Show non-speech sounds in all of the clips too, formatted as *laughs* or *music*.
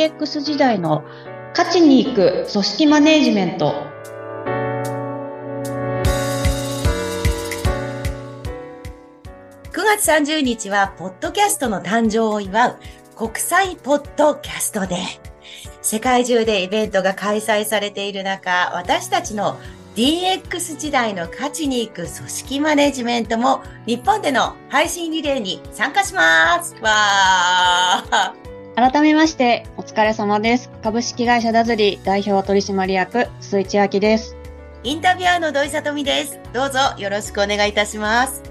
DX 時代の勝ちに行く組織マネジメント。9月30日は、ポッドキャストの誕生を祝う国際ポッドキャストで、世界中でイベントが開催されている中、私たちの DX 時代の価値に行く組織マネジメントも日本での配信リレーに参加します。わー。改めまして、お疲れ様です。株式会社ダズリ代表取締役、鈴井千秋です。インタビュアーの土井さとみです。どうぞよろしくお願いいたします。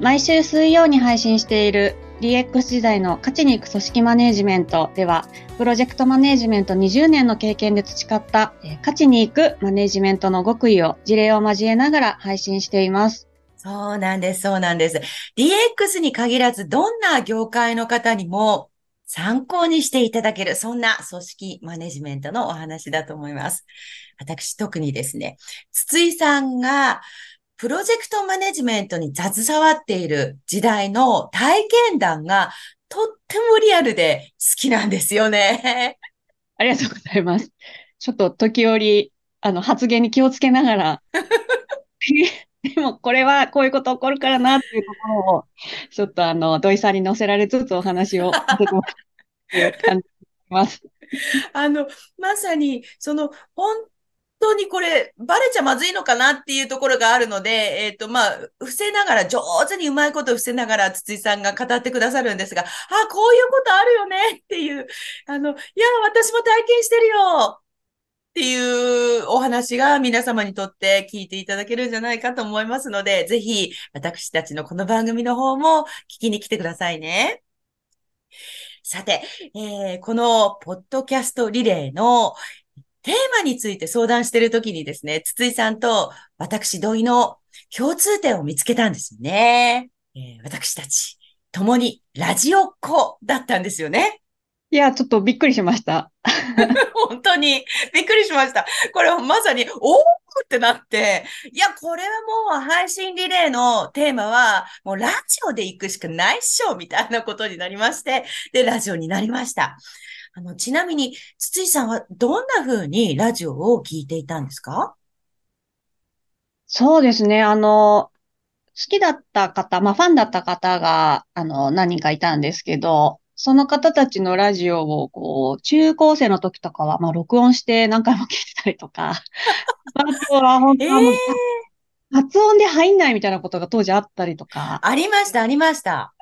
毎週水曜に配信している DX 時代の価値に行く組織マネジメントでは、プロジェクトマネジメント20年の経験で培った価値に行くマネジメントの極意を事例を交えながら配信しています。そうなんです、そうなんです。DX に限らず、どんな業界の方にも参考にしていただける、そんな組織マネジメントのお話だと思います。私、特にですね、筒井さんがプロジェクトマネジメントに携わっている時代の体験談がとってもリアルで好きなんですよね。ありがとうございます。ちょっと時折、あの、発言に気をつけながら、*laughs* でもこれはこういうこと起こるからなっていうところを、ちょっとあの、土井さんに乗せられつつお話をしてもらって感じます。*laughs* あの、まさに、その、本当にこれ、バレちゃまずいのかなっていうところがあるので、えっ、ー、と、まあ、伏せながら、上手にうまいこと伏せながら、筒井さんが語ってくださるんですが、あ、こういうことあるよねっていう、あの、いや、私も体験してるよっていうお話が皆様にとって聞いていただけるんじゃないかと思いますので、ぜひ、私たちのこの番組の方も聞きに来てくださいね。さて、えー、このポッドキャストリレーの、テーマについて相談しているときにですね、筒井さんと私同意の共通点を見つけたんですよね。えー、私たち、共にラジオっ子だったんですよね。いや、ちょっとびっくりしました。*laughs* 本当にびっくりしました。これまさに、おーってなって、いや、これはもう配信リレーのテーマは、もうラジオで行くしかないっしょみたいなことになりまして、で、ラジオになりました。あの、ちなみに、筒井さんはどんな風にラジオを聞いていたんですか？そうですね。あの、好きだった方、まあ、ファンだった方が、あの、何人かいたんですけど、その方たちのラジオを、こう、中高生の時とかは、まあ、録音して何回も聞いてたりとか、*laughs* あとは本当、えー、発音で入んないみたいなことが当時あったりとか。ありました、ありました。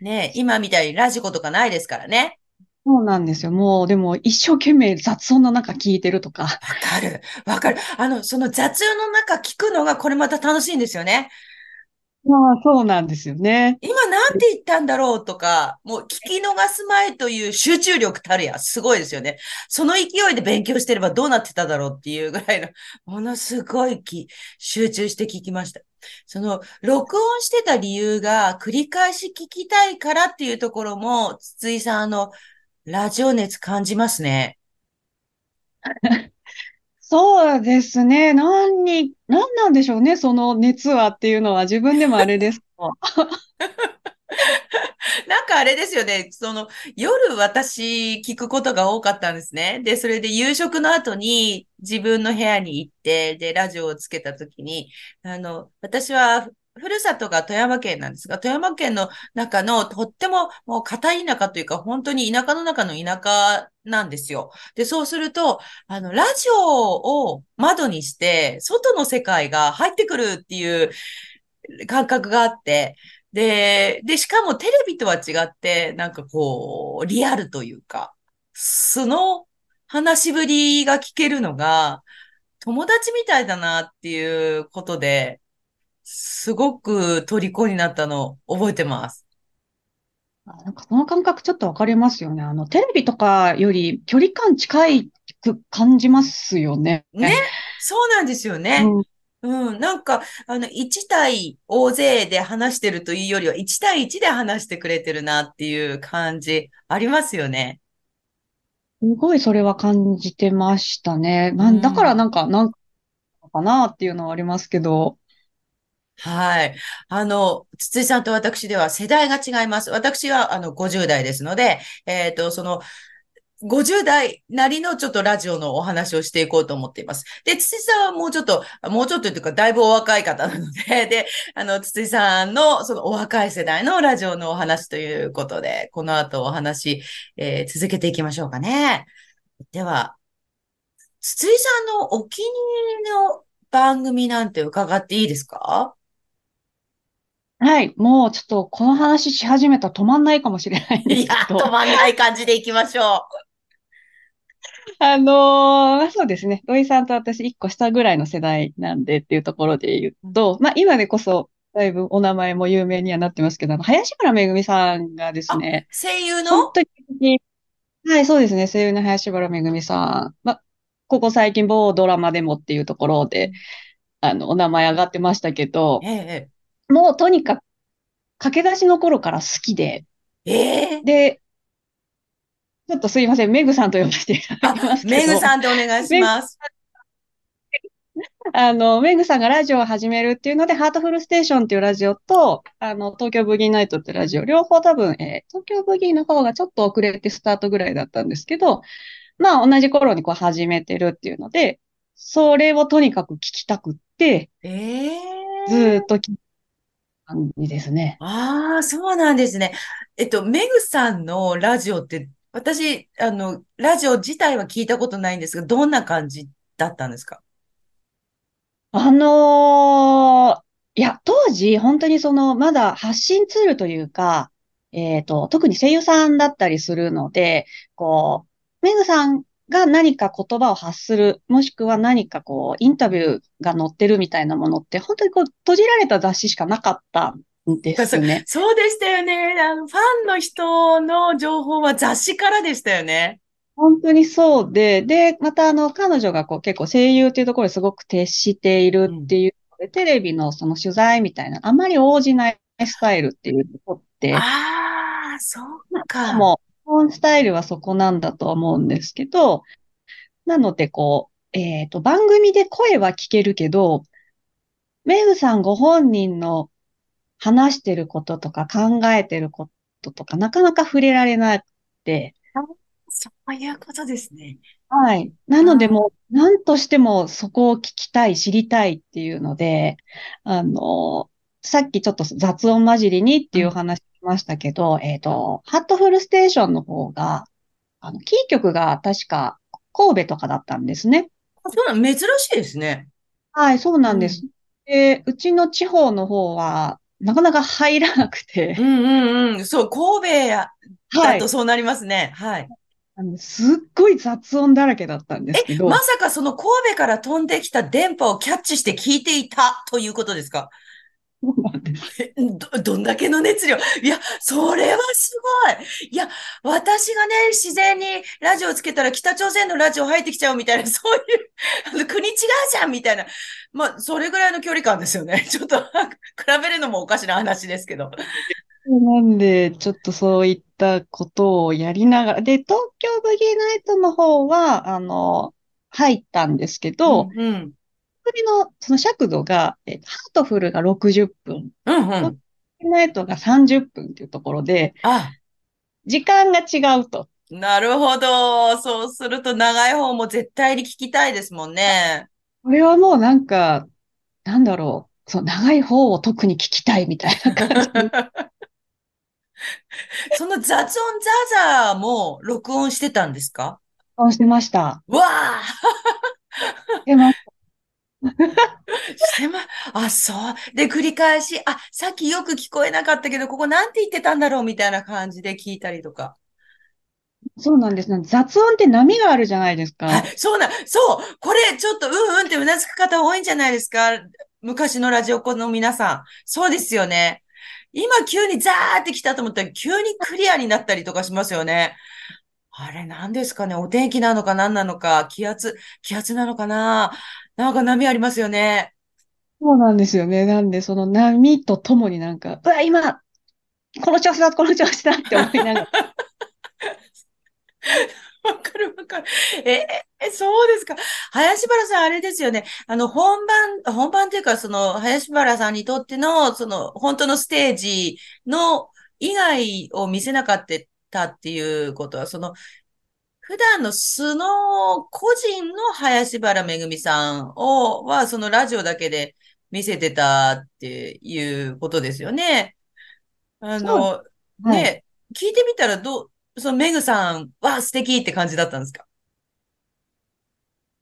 ね今みたいにラジコとかないですからね。そうなんですよ。もう、でも、一生懸命雑音の中聞いてるとか。わかる。わかる。あの、その雑音の中聞くのが、これまた楽しいんですよね。まあ、そうなんですよね。今なんて言ったんだろうとか、もう聞き逃す前という集中力たるや、すごいですよね。その勢いで勉強してればどうなってただろうっていうぐらいの、ものすごいき集中して聞きました。その、録音してた理由が繰り返し聞きたいからっていうところも、筒井さん、あの、ラジオ熱感じますね。*laughs* そうですね。何に、何なんでしょうね、その熱はっていうのは自分でもあれです *laughs* なんかあれですよね。その、夜私聞くことが多かったんですね。で、それで夕食の後に自分の部屋に行って、で、ラジオをつけた時に、あの、私はふるさとが富山県なんですが、富山県の中のとってももう片田舎というか、本当に田舎の中の田舎なんですよ。で、そうすると、あの、ラジオを窓にして、外の世界が入ってくるっていう感覚があって、で、で、しかもテレビとは違って、なんかこう、リアルというか、素の話しぶりが聞けるのが、友達みたいだなっていうことで、すごく虜になったのを覚えてます。なんかその感覚ちょっとわかりますよね。あの、テレビとかより距離感近いく感じますよね。ね。そうなんですよね。うん、うん。なんか、あの、1対大勢で話してるというよりは、1対1で話してくれてるなっていう感じありますよね。すごいそれは感じてましたね。なん、だからなんか、なんかなっていうのはありますけど。はい。あの、筒井さんと私では世代が違います。私は、あの、50代ですので、えっ、ー、と、その、50代なりのちょっとラジオのお話をしていこうと思っています。で、筒井さんはもうちょっと、もうちょっとというか、だいぶお若い方なので、*laughs* で、あの、筒井さんのそのお若い世代のラジオのお話ということで、この後お話、えー、続けていきましょうかね。では、筒井さんのお気に入りの番組なんて伺っていいですか？はい。もうちょっとこの話し始めたら止まんないかもしれないんでいや、すけど。止まんない感じでいきましょあのーそうですね。土井さんと私一個下ぐらいの世代なんでっていうところで言うう。と、まあ今でこそだいぶお名前も有名にはなってますけど、あの、林原めぐみさんがですあ、ね、声優の？本当に、はい、そうですね。声優の林原めぐみさん。まあ、ここ最近某ドラマでもっていうところで、あの、お名前上がってましたけど、ええ、もうとにかく駆け出しの頃から好きで、ええ。で、ちょっとすいません、メグさんと呼ばせていただきあ、ますメグさんでお願いします。あの、メグさんがラジオを始めるっていうので、ハートフルステーションっていうラジオと、あの、東京ブギーナイトってラジオ、両方多分、えー東京ブギーの方がちょっと遅れてスタートぐらいだったんですけど、まあ同じ頃にこう始めてるっていうので、それをとにかく聞きたくって、えずーっえ。と聞いた感じですね。ああ、そうなんですね。えっと、メグさんのラジオって、私、あの、ラジオ自体は聞いたことないんですが、どんな感じだったんですか？あのーいや、当時、本当にその、まだ発信ツールというか、えっと、特に声優さんだったりするので、こう、メグさんが何か言葉を発する、もしくは何かこう、インタビューが載ってるみたいなものって、本当にこう、閉じられた雑誌しかなかったんでそ、すね。*laughs* そうでしたよね。あの、ファンの人の情報は雑誌からでしたよね。本当にそうで、で、またあの、彼女がこう結構声優っていうところにすごく徹しているうん。っていうので、テレビのその取材みたいな、あまり応じないスタイルっていうところって、ああ、そうか。も、基本スタイルはそこなんだとは思うんですけど、なのでこう、えっと、番組で声は聞けるけど、メグさんご本人の話してることとか考えてることとか、なかなか触れられなくて、あそういうことですね。はい。なのであもう、何としてもそこを聞きたい、知りたいっていうので、あの、さっきちょっと雑音混じりにって。いうお話しましたけど、えっと、ハットフルステーションの方が、あの、キー局が確か神戸とかだったんですね。あそうなの、珍しいですね。はい、そうなんです。うん。で、うちの地方の方は、なかなか入らなくて、うんうんうん。そう、神戸やだはい。とそうなりますね。はい。あの、すっごい雑音だらけだったんですけまど、さかその神戸から飛んできた電波をキャッチして聞いていたということですか？ど、どんだけの熱量いや、それはすごい。いや、私がね、自然にラジオつけたら北朝鮮のラジオ入ってきちゃうみたいな、*laughs* そういう、あの国違うじゃんみたいな。まあ、それぐらいの距離感ですよね。*laughs* ちょっと比べるのもおかしな話ですけど。なんで、ちょっとそういったことをやりながら、で、東京ブギーナイトの方は、あの、入ったんですけど、うんうん。首のその尺度が、えハートフルが60分、うんうん。ナイトが30分っていうところで、あ、時間が違うと。なるほど。そうすると長い方も絶対に聞きたいですもんね。これはもうなんか、なんだろう、その長い方を特に聞きたいみたいな感じに *laughs* その雑音ザーザーも録音してたんですか？してました。わあでまし *laughs* てま、あ、そう。で、繰り返し、あ、さっきよく聞こえなかったけど、ここなんて言ってたんだろうみたいな感じで聞いたりとか。そうなんです。雑音って波があるじゃないですか。はい、そうな、そう、これちょっとうんうんってうなずく方多いんじゃないですか昔のラジオ子の皆さん。そうですよね。今急にザーって来たと思ったら急にクリアになったりとかしますよね。あれ何ですかねお天気なのか何なのか気圧、気圧なのかななんか波ありますよね。そうなんですよね。なんで、その波とともになんか、うわ、今、この調子だ、この調子だって思いながら、*laughs* わかるわかる。えー、そうですか。林原さん、あれですよね。あの、本番、本番っていうか、その、林原さんにとっての、その、本当のステージの以外を見せなかったっていうことは、その、普段の素の個人の林原めぐみさんを、は、そのラジオだけで見せてたっていうことですよね。あの、はい。ね、聞いてみたらどう、そのめぐさんは素敵って感じだったんですか？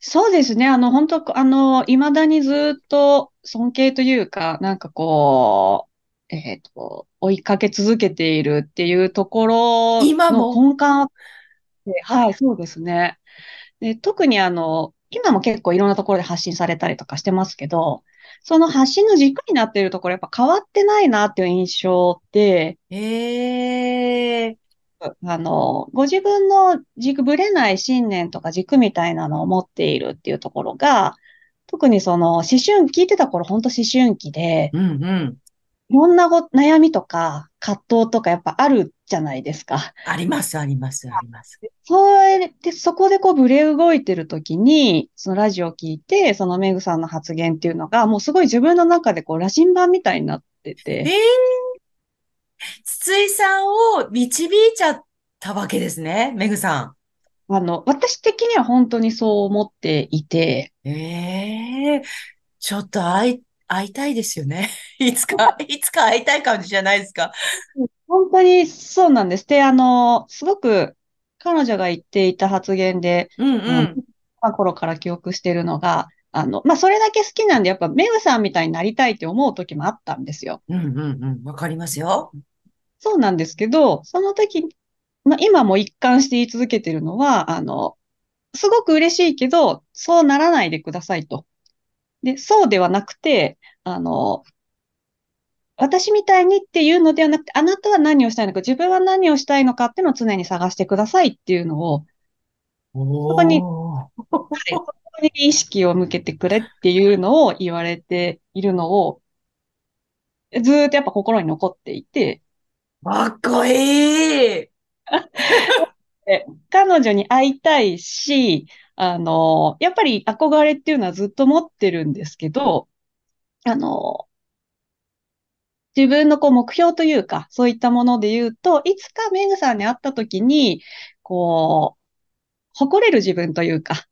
そうですね。あの、本当、あの、未だにずっと尊敬というか、なんかこう、えっと、追いかけ続けているっていうところの今も？根幹あって、はい、そうですね。で、特にあの、今も結構いろんなところで発信されたりとかしてますけど、その発信の軸になっているところ、やっぱ変わってないなっていう印象で、ええあの、ご自分の軸、ぶれない信念とか軸みたいなのを持っているっていうところが、特にその思春、聞いてた頃、本当思春期で、うんうん。いろんなご悩みとか葛藤とかやっぱあるじゃないですか。あります、あります、あります。それで、そこでこうブレ動いてる時に、そのラジオを聞いて、そのメグさんの発言っていうのが、もうすごい自分の中でこう羅針盤みたいになってて、ええ筒井さんを導いちゃったわけですね、めぐさあの、私的には本当にそう思っていて、ん。ええちょっと会い、会いたいですよね。*laughs* いつか、いつか会いたい感じじゃないですか。本当にそうなんです。で、あの、すごく彼女が言っていた発言で、うんうん。まあ頃から記憶してるのが、あの、まあ、それだけ好きなんで、やっぱメグさんみたいになりたいって思う時もあったんですよ。うんうんうん。わかりますよ。そうなんですけど、その時、まあ、今も一貫して言い続けてるのは、あの、すごく嬉しいけど、そうならないでくださいと。で、そうではなくて、あの、私みたいにっていうのではなくて、あなたは何をしたいのか、自分は何をしたいのかっていうのを常に探してくださいっていうのを、そこに。はい、そこに意識を向けてくれっていうのを言われているのを、ずーっとやっぱ心に残っていて、かっこいい。で *laughs* 彼女に会いたいし、あの、やっぱり憧れっていうのはずっと持ってるんですけど、あの、自分のこう目標というか、そういったもので言うと、いつかメグさんに会った時に、こう、誇れる自分というか、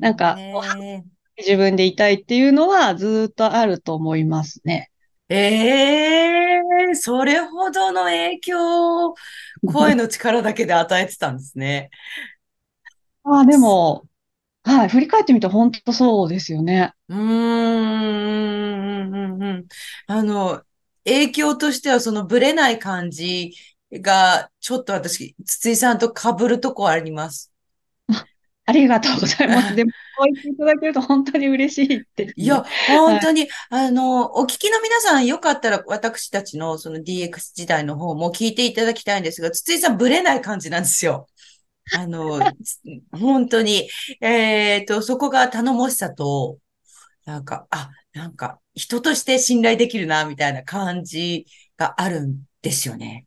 なんか、ね自分でいたいっていうのはずっとあると思いますね。えええそれほどの影響を *laughs* 声の力だけで与えてたんですね。ああ、でも、はい、振り返ってみて本当そうですよね。うーん、うんうんうんあの、影響としてはそのブレない感じが、ちょっと私、筒井さんと被るとこあります。あ、ありがとうございます。*laughs* でも、こう言っていただけると本当に嬉しいですいや。本当に、あの、お聞きの皆さん、よかったら私たちのその DX 時代の方も聞いていただきたいんですが、筒井さんブレない感じなんですよ。あの、つ本当に、えっと、そこが頼もしさと、なんか、あ、なんか、人として信頼できるな、みたいな感じがあるんですよね。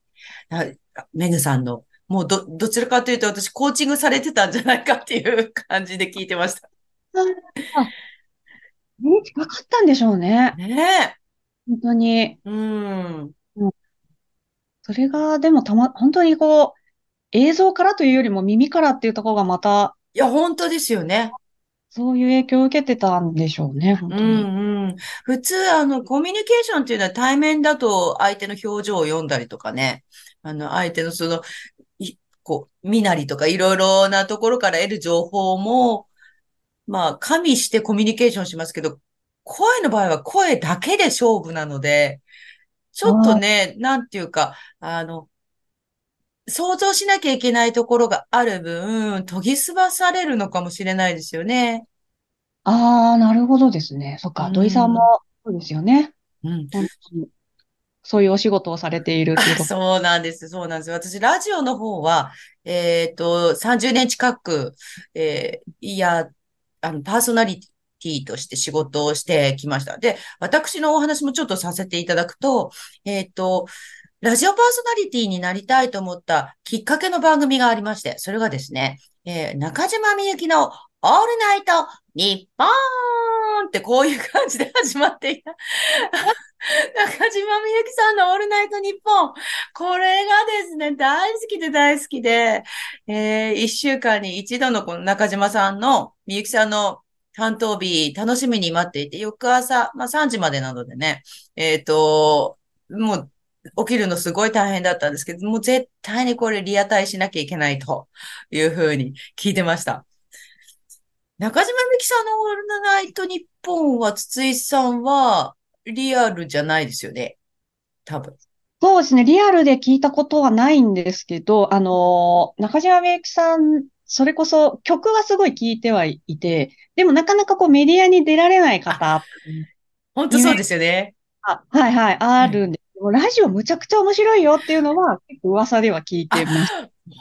あメグさんの、もうど、どちらかというと私、コーチングされてたんじゃないかっていう感じで聞いてました。あ、ね、近かったんでしょうね。ね本当に。うん、それが、でもたま、本当にこう、映像からというよりも耳からっていうところがまた、いや、本当ですよね。そういう影響を受けてたんでしょうね、本う当に。んうん。普通、あの、コミュニケーションっていうのは対面だと相手の表情を読んだりとかね。あの、相手のその、いこう、身なりとかいろいろなところから得る情報も、まあ、加味してコミュニケーションしますけど、声の場合は声だけで勝負なので、ちょっとあね、なんていうか、あの、想像しなきゃいけないところがある分、研ぎ澄まされるのかもしれないですよね。あー、なるほどですね。そっうか、土井さんもん。そうですよね。うん。そういうお仕事をされているっていう *laughs* そうなんです。そうなんです。私、ラジオの方は、えっと、30年近く、えーいや、あの、パーソナリティとして仕事をしてきました。で、私のお話もちょっとさせていただくと、えっと、ラジオパーソナリティになりたいと思ったきっかけの番組がありまして、それがですね、えー中島みゆきのオールナイト日本ってこういう感じで始まっていた。*laughs* 中島みゆきさんのオールナイトニッポン。これがですね、大好きで大好きで、えー、一週間に一度のこの中島さんの、みゆきさんの担当日、楽しみに待っていて、翌朝、まあ3時までなのでね、えっ、ー、と、もう、起きるのすごい大変だったんですけど、もう絶対にこれリアタイしなきゃいけないというふうに聞いてました。中島みきさんのオールナイトニッポンは、筒井さんは、リアルじゃないですよね？多分。そうですね。リアルで聞いたことはないんですけど、あの、中島みゆきさん、それこそ曲はすごい聞いてはいて、でもなかなかこうメディアに出られない方。本当そうですよね。あはいはい、あるんで、う、ラジオむちゃくちゃ面白いよっていうのは結構噂では聞いてます。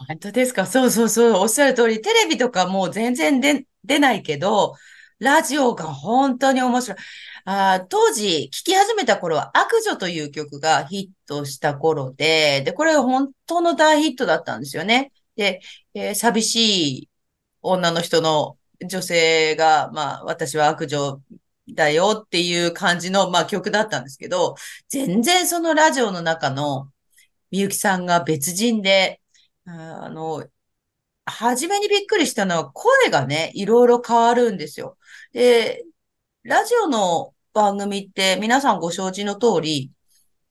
本当ですか？そうそうそう。おっしゃる通り、テレビとかもう全然出、出ないけど、ラジオが本当に面白い。あ当時、聴き始めた頃は、悪女という曲がヒットした頃で、で、これ本当の大ヒットだったんですよね。で、えー、寂しい女の人の女性が、まあ、私は悪女だよっていう感じの、まあ、曲だったんですけど、全然そのラジオの中のみゆきさんが別人で、あの、初めにびっくりしたのは声がね、いろいろ変わるんですよ。で、ラジオの番組って皆さんご承知の通り、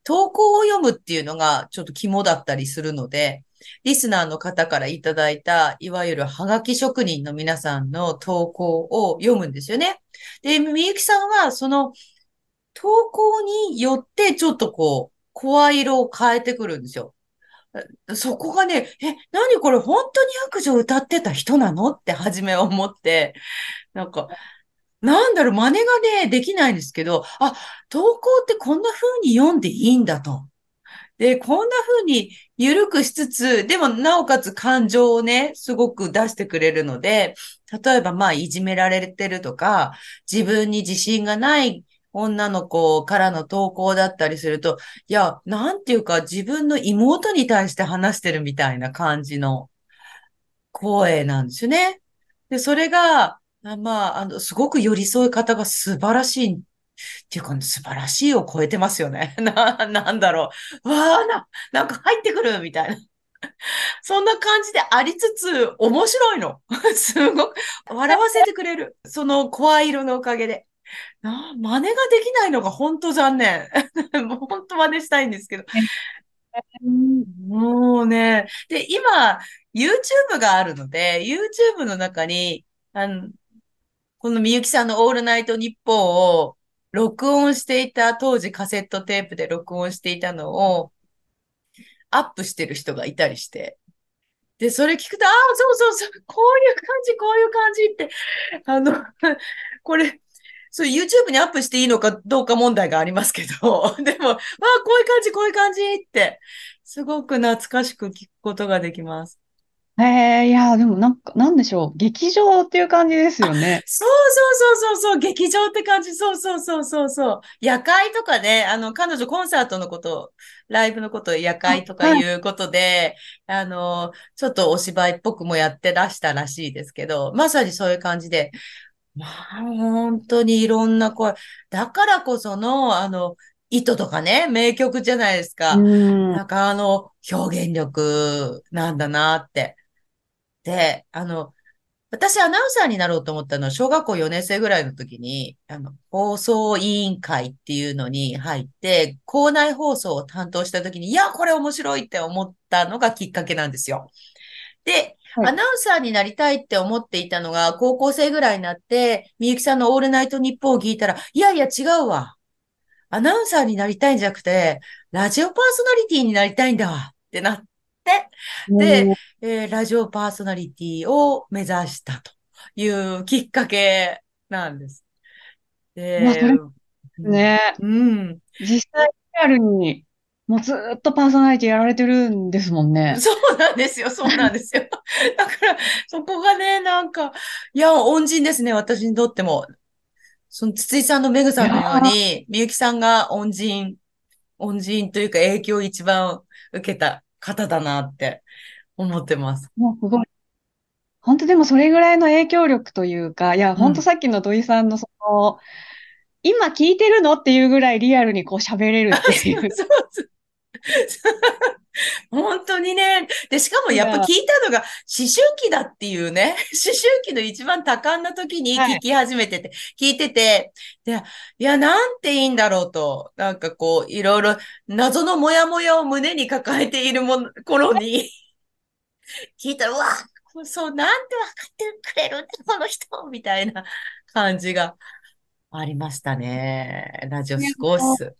投稿を読むっていうのがちょっと肝だったりするので、リスナーの方からいただいた、いわゆるハガキ職人の皆さんの投稿を読むんですよね。で、みゆきさんはその投稿によってちょっとこう、声色を変えてくるんですよ。そこがね、え、何これ本当に悪女歌ってた人なの？って初めは思って、なんか、なんだろう、真似がね、できないんですけど、あ、投稿ってこんな風に読んでいいんだと。で、こんな風に緩くしつつ、でもなおかつ感情をね、すごく出してくれるので、例えばまあいじめられてるとか、自分に自信がない女の子からの投稿だったりすると、いや、なんていうか自分の妹に対して話してるみたいな感じの声なんですよね。で、それが、まあ、あの、すごく寄り添い方が素晴らしいっていうか、素晴らしいを超えてますよね。*laughs* な、なんだろう。わあ、な、なんか入ってくるみたいな。*laughs* そんな感じでありつつ、面白いの。*laughs* すごく、笑わせてくれる。その声色のおかげで。な真似ができないのが本当残念。もう本当真似したいんですけど。もうね、で、今、YouTube があるので、YouTube の中に、あの、このみゆきさんのオールナイトニッポンを録音していた、当時カセットテープで録音していたのを、アップしてる人がいたりして。で、それ聞くと、ああ、そうそうそう、こういう感じ、こういう感じって、あの、*laughs* これ、そう、YouTube にアップしていいのかどうか問題がありますけど、*laughs* でも、わあ、こういう感じ、こういう感じって、すごく懐かしく聞くことができます。ええいや、でもなんか、なんでしょう。劇場っていう感じですよね。そうそうそうそうそう、劇場って感じ。そうそうそうそうそう。夜会とかね、あの、彼女コンサートのこと、ライブのこと、夜会とかいうことで、あはい、あの、ちょっとお芝居っぽくもやってらしたらしいですけど、まさにそういう感じで、まあ、本当にいろんな声。だからこその、あの、糸とかね、名曲じゃないですか。なんかあの、表現力なんだなって。で、あの、私アナウンサーになろうと思ったのは小学校4年生ぐらいの時に、あの、放送委員会っていうのに入って、校内放送を担当した時に、いや、これ面白いって思ったのがきっかけなんですよ。で、はい、アナウンサーになりたいって思っていたのが、高校生ぐらいになって、みゆきさんのオールナイトニッポンを聞いたら、いやいや違うわ。アナウンサーになりたいんじゃなくて、ラジオパーソナリティになりたいんだわってなって、で、えー、ラジオパーソナリティを目指したというきっかけなんです。で、ね、うん。実際リアルにもうずっとパーソナリティやられてるんですもんね。そうなんですよ、そうなんですよ。*laughs* だから、そこがね、なんか、いや、恩人ですね、私にとっても。その、筒井さんのメグさんのように、みゆきさんが恩人、恩人というか影響を一番受けた方だなって思ってます。もうすごい。本当でもそれぐらいの影響力というか、いや、うん。本当さっきの土井さんのその、今聞いてるのっていうぐらいリアルにこう喋れるっあ、ていう *laughs* そうそう。*laughs* 本当にね。で、しかもやっぱ聞いたのが思春期だっていうね。*laughs* 思春期の一番多感な時にはい。聞き始めてて、聞いてて、で、いや、なんていいんだろうと、なんかこう、いろいろ謎のモヤモヤを胸に抱えているもの、頃に聞いたら、うわ、そう、なんて分かってくれるんだ、この人、みたいな感じがありましたね。ラジオいやすごいっもうす。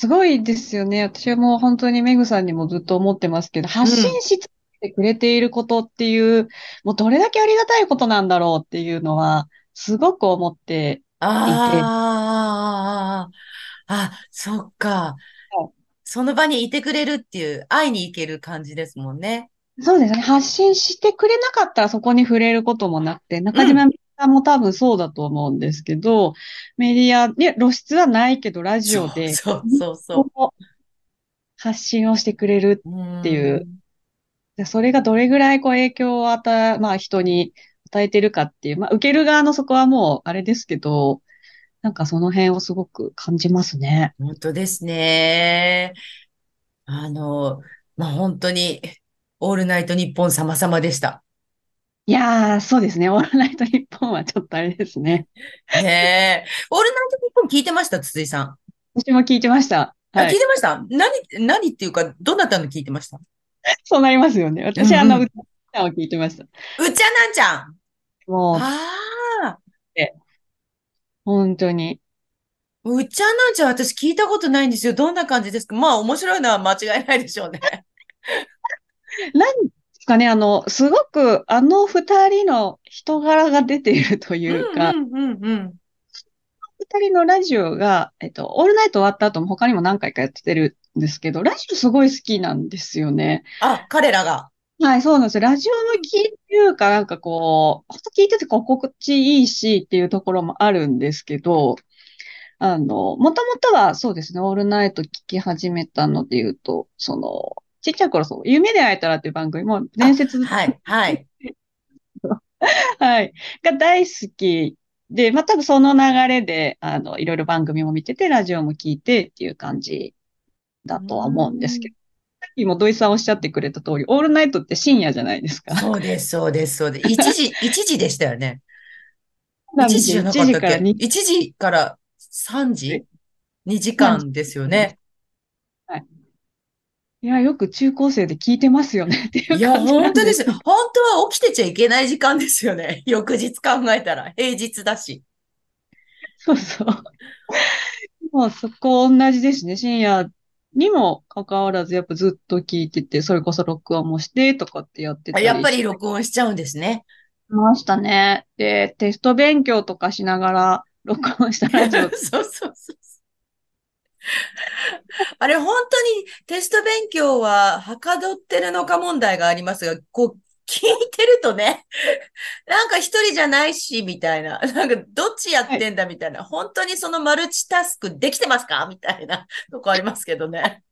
すごいですよね。私はもう本当にメグさんにもずっと思ってますけど、うん。発信し続けてくれていることっていう、もうどれだけありがたいことなんだろうっていうのは、すごく思っていて、ああ、あ、そっか。その場にいてくれるっていう、会いに行ける感じですもんね。そうですね。発信してくれなかったらそこに触れることもなくて、中うん。島も多分そうだと思うんですけど、メディアに露出はないけど、ラジオで、そうそうそこう発信をしてくれるう。うっていう、ーん。でそれがどれぐらいこう影響を与え、まあ人に与えてるかっていう、まあ受ける側のそこはもうあれですけど、なんかその辺をすごく感じますね。本当ですね。あの、まあ、本当に、オールナイトニッポン様々でした。いやー、そうですね。*laughs* オールナイトニッポンはちょっとあれですね。ねえ。オールナイトニッポン聞いてました、筒井さん。私も聞いてました。あ、聞いはい。てました？何、何っていうか、どなたの聞いてました？*laughs* そうなりますよね。私、あの、うんうん。歌を聞いてました。うっちゃなんちゃん。もう、ああ。え本当に。うっちゃなんちゃん私聞いたことないんですよ。どんな感じですか？まあ面白いのは間違いないでしょうね。*laughs* 何かね、あの、すごくあの二人の人柄が出ているとういうか、んうんうんうん。二人のラジオが、えっと、オールナイト終わった後も他にも何回かやってるんですけど、ラジオすごい好きなんですよね。あ、彼らが。はい、そうなんですよ。ラジオ向うんきっていうか、なんかこう、ほんと聞いてて心地いいしっていうところもあるんですけど、あの、もともとはそうですね、オールナイト聞き始めたので言うと、その、ちっちゃい頃そう、夢で会えたらっていう番組も伝あ、説、はい、はい。*laughs* はい、が大好きで、まあ多分その流れで、あの、いろいろ番組も見てて、ラジオも聞いてっていう感じだとは思うんですけん。ど、さっきも土井さんおっしゃってくれた通り、オールナイトって深夜じゃないですか。そうです、そうです、そうです。一時、*laughs* 一時でしたよね。なんですよ。一時じゃなか1ったっけ？時から2一時から3時 ?2 時3時間ですよね。はい。いや、よく中高生で聞いてますよねっていういや、感じな本当です。本当は起きてちゃいけない時間ですよね。*laughs* 翌日考えたら。平日だし。そうそう。もうそこ同じですね。深夜にもかかわらず、やっぱずっと聞いてて、それこそ録音もしてとかってやってあやっぱり録音しちゃうんですね。ましたね。で、テスト勉強とかしながら録音したラジオ。*laughs* そうそうそう。*laughs* あれ、本当にテスト勉強ははかどってるのか問題がありますが、こう、聞いてるとね、*laughs* なんか一人じゃないし、みたいな。*laughs* なんか、どっちやっはい。てんだ、みたいな。本当にそのマルチタスクできてますか？みたいなとこありますけどね。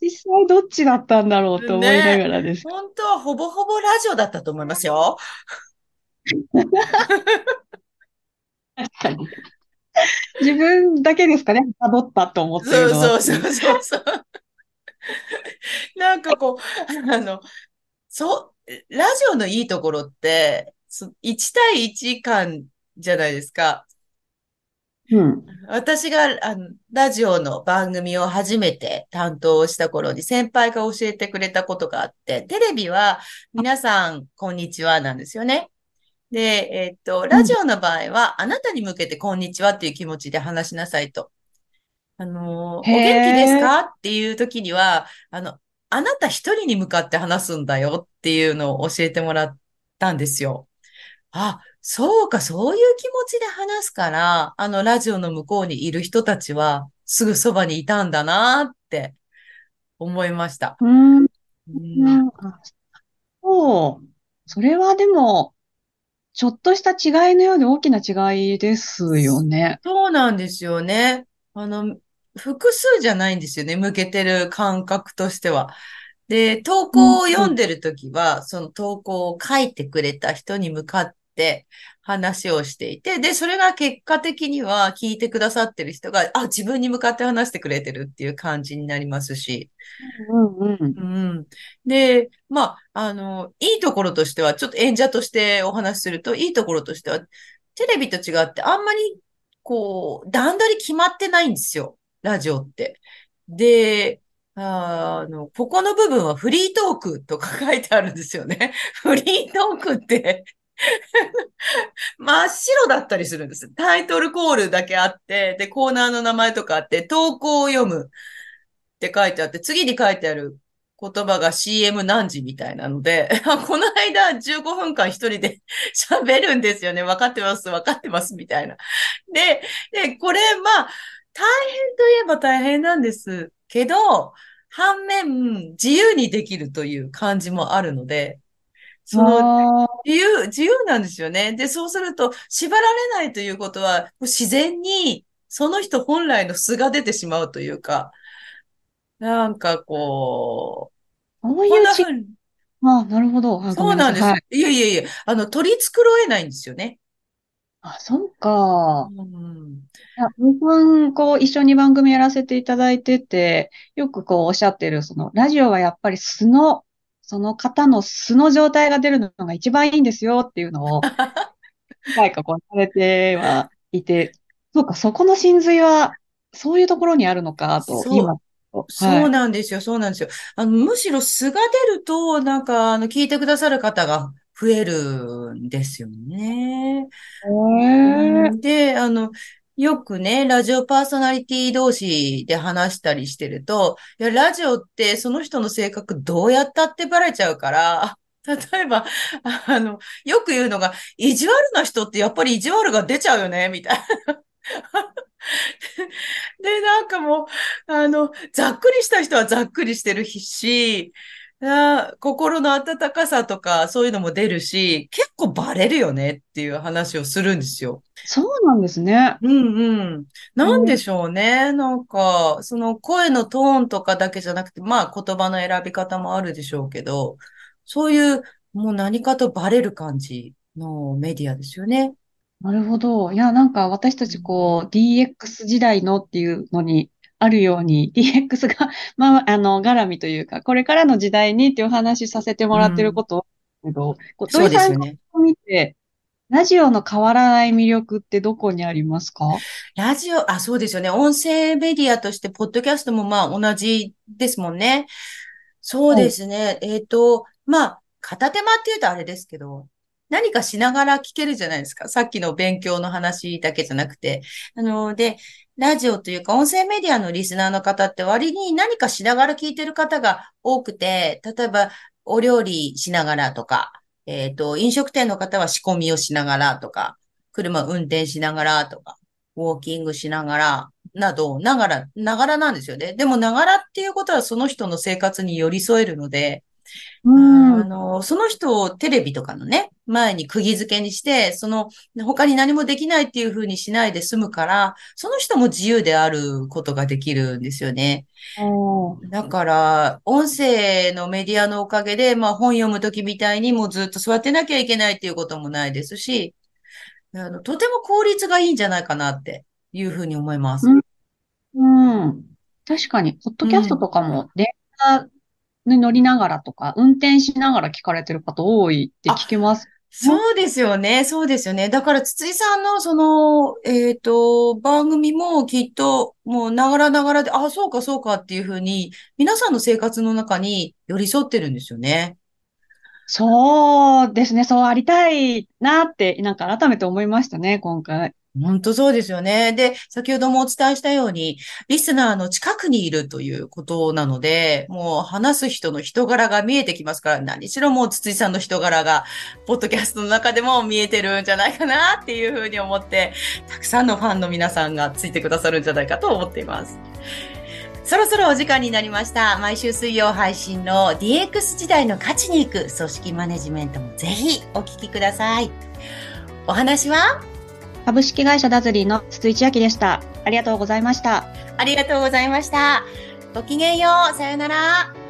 実際どっちだったんだろうと思いなねがらです。本当はほぼほぼラジオだったと思いますよ。確かに。自分だけですかね、辿ったと思ってるそうの。そうそうそうそう。なんかこう、あの、そう、ラジオのいいところって、そ1対1間じゃないですか。うん。私が、あの、ラジオの番組を初めて担当した頃に先輩が教えてくれたことがあって、テレビは皆さん、こんにちはなんですよね。で、えっと、うん。ラジオの場合は、あなたに向けてこんにちはっていう気持ちで話しなさいと。あの、へお元気ですえ。かっていう時には、あの、あなた一人に向かって話すんだよっていうのを教えてもらったんですよ。あ、そうか、そういう気持ちで話すから、あの、ラジオの向こうにいる人たちは、すぐそばにいたんだなって思いました。うん。うん、そう。それはでも、ちょっとした違いのように大きな違いですよね。そうなんですよね。あの、複数じゃないんですよね。向けてる感覚としては。で、投稿を読んでるときは、その投稿を書いてくれた人に向かって話をしていて、で、それが結果的には聞いてくださってる人が、あ、自分に向かって話してくれてるっていう感じになりますし。うんうん。うん。で、まあ、あの、いいところとしては、ちょっと演者としてお話しすると、いいところとしては、テレビと違ってあんまり、こう、段取り決まってないんですよ。ラジオって。で、あの、ここの部分はフリートークとか書いてあるんですよね。フリートークって *laughs* 真っ白だったりするんです。タイトルコールだけあって、で、コーナーの名前とかあって、投稿を読むって書いてあって、次に書いてある言葉が CM 何時みたいなので、*laughs* この間15分間一人で *laughs* 喋るんですよね。分かってます、分かってます、みたいな。で、で、これ、まあ、大変といえば大変なんですけど、反面、自由にできるという感じもあるので、その、あ自由、自由なんですよね。で、そうすると、縛られないということは、自然に、その人本来の素が出てしまうというか、なんかこうう、こんいうち、な風に、あ、なるほど。そうなんです。い。はい。いやいやいや、あの、取り繕えないんですよね。あ、そうか。うん。僕はこう、一緒に番組やらせていただいてて、よくこう、おっしゃってる、その、ラジオはやっぱり素の、その方の素の状態が出るのが一番いいんですよっていうのを、*laughs* 何回かこう、されてはいて、そうか、そこの真髄は、そういうところにあるのかと、今、そうはい。なんですよ、そうなんですよ。あの、むしろ素が出ると、なんか、あの、聞いてくださる方が増えるんですよね。で、あの、よくね、ラジオパーソナリティ同士で話したりしてると、いや、ラジオってその人の性格どうやったってバレちゃうから、*laughs* 例えば、あの、よく言うのが、意地悪な人ってやっぱり意地悪が出ちゃうよね、みたいな。*laughs* で、なんかもう、あの、ざっくりした人はざっくりしてるし、あ、心の温かさとかそういうのも出るし、結構バレるよねっていう話をするんですよ。そうなんですね。うんうん。なんうんでしょうね。なんか、その声のトーンとかだけじゃなくて、まあ言葉の選び方もあるでしょうけど、そういうもう何かとバレる感じのメディアですよね。なるほど。いや、なんか私たちこう、DX 時代のっていうのにあるように、*laughs* DX が、まあ、あの、絡みというか、これからの時代にっていうお話しさせてもらってることけど、こうそう土井さんですよね。を見て、ラジオの変わらない魅力ってどこにありますか？ラジオ、あ、そうですよね。音声メディアとして、ポッドキャストもまあ同じですもんね。そうはい。ですね。えっと、まあ、片手間って言うとあれですけど、何かしながら聞けるじゃないですか。さっきの勉強の話だけじゃなくて。あの、で、ラジオというか音声メディアのリスナーの方って割に何かしながら聞いてる方が多くて、例えばお料理しながらとか、えっと、飲食店の方は仕込みをしながらとか、車運転しながらとか、ウォーキングしながら、など、ながら、ながらなんですよね。でも、ながらっていうことはその人の生活に寄り添えるので、うん。あの、その人をテレビとかのね、前に釘付けにして、その、他に何もできないっていうふうにしないで済むから、その人も自由であることができるんですよね。だから、音声のメディアのおかげで、まあ本読むときみたいにもうずっと座ってなきゃいけないっていうこともないですし、あの、とても効率がいいんじゃないかなっていうふうに思います。うん。うん。確かに、ポッドキャストとかも、電車に乗りながらとか、運転しながら聞かれてる方多いって聞きます。そうですよね。そうですよね。だから、筒井さんの、その、えっと、番組もきっと、もう、ながらながらで、あ、そうか、そうかっていうふうに、皆さんの生活の中に寄り添ってるんですよね。そうですね。そうありたいなって、なんか改めて思いましたね、今回。本当そうですよね。で、先ほどもお伝えしたように、リスナーの近くにいるということなので、もう話す人の人柄が見えてきますから、何しろもう筒井さんの人柄が、ポッドキャストの中でも見えてるんじゃないかなっていうふうに思って、たくさんのファンの皆さんがついてくださるんじゃないかと思っています。そろそろお時間になりました。毎週水曜配信の DX 時代の価値に行く組織マネジメントもぜひお聞きください。お話は株式会社ダズリーの筒井千明でした。ありがとうございました。ありがとうございました。ごきげんよう。さよなら。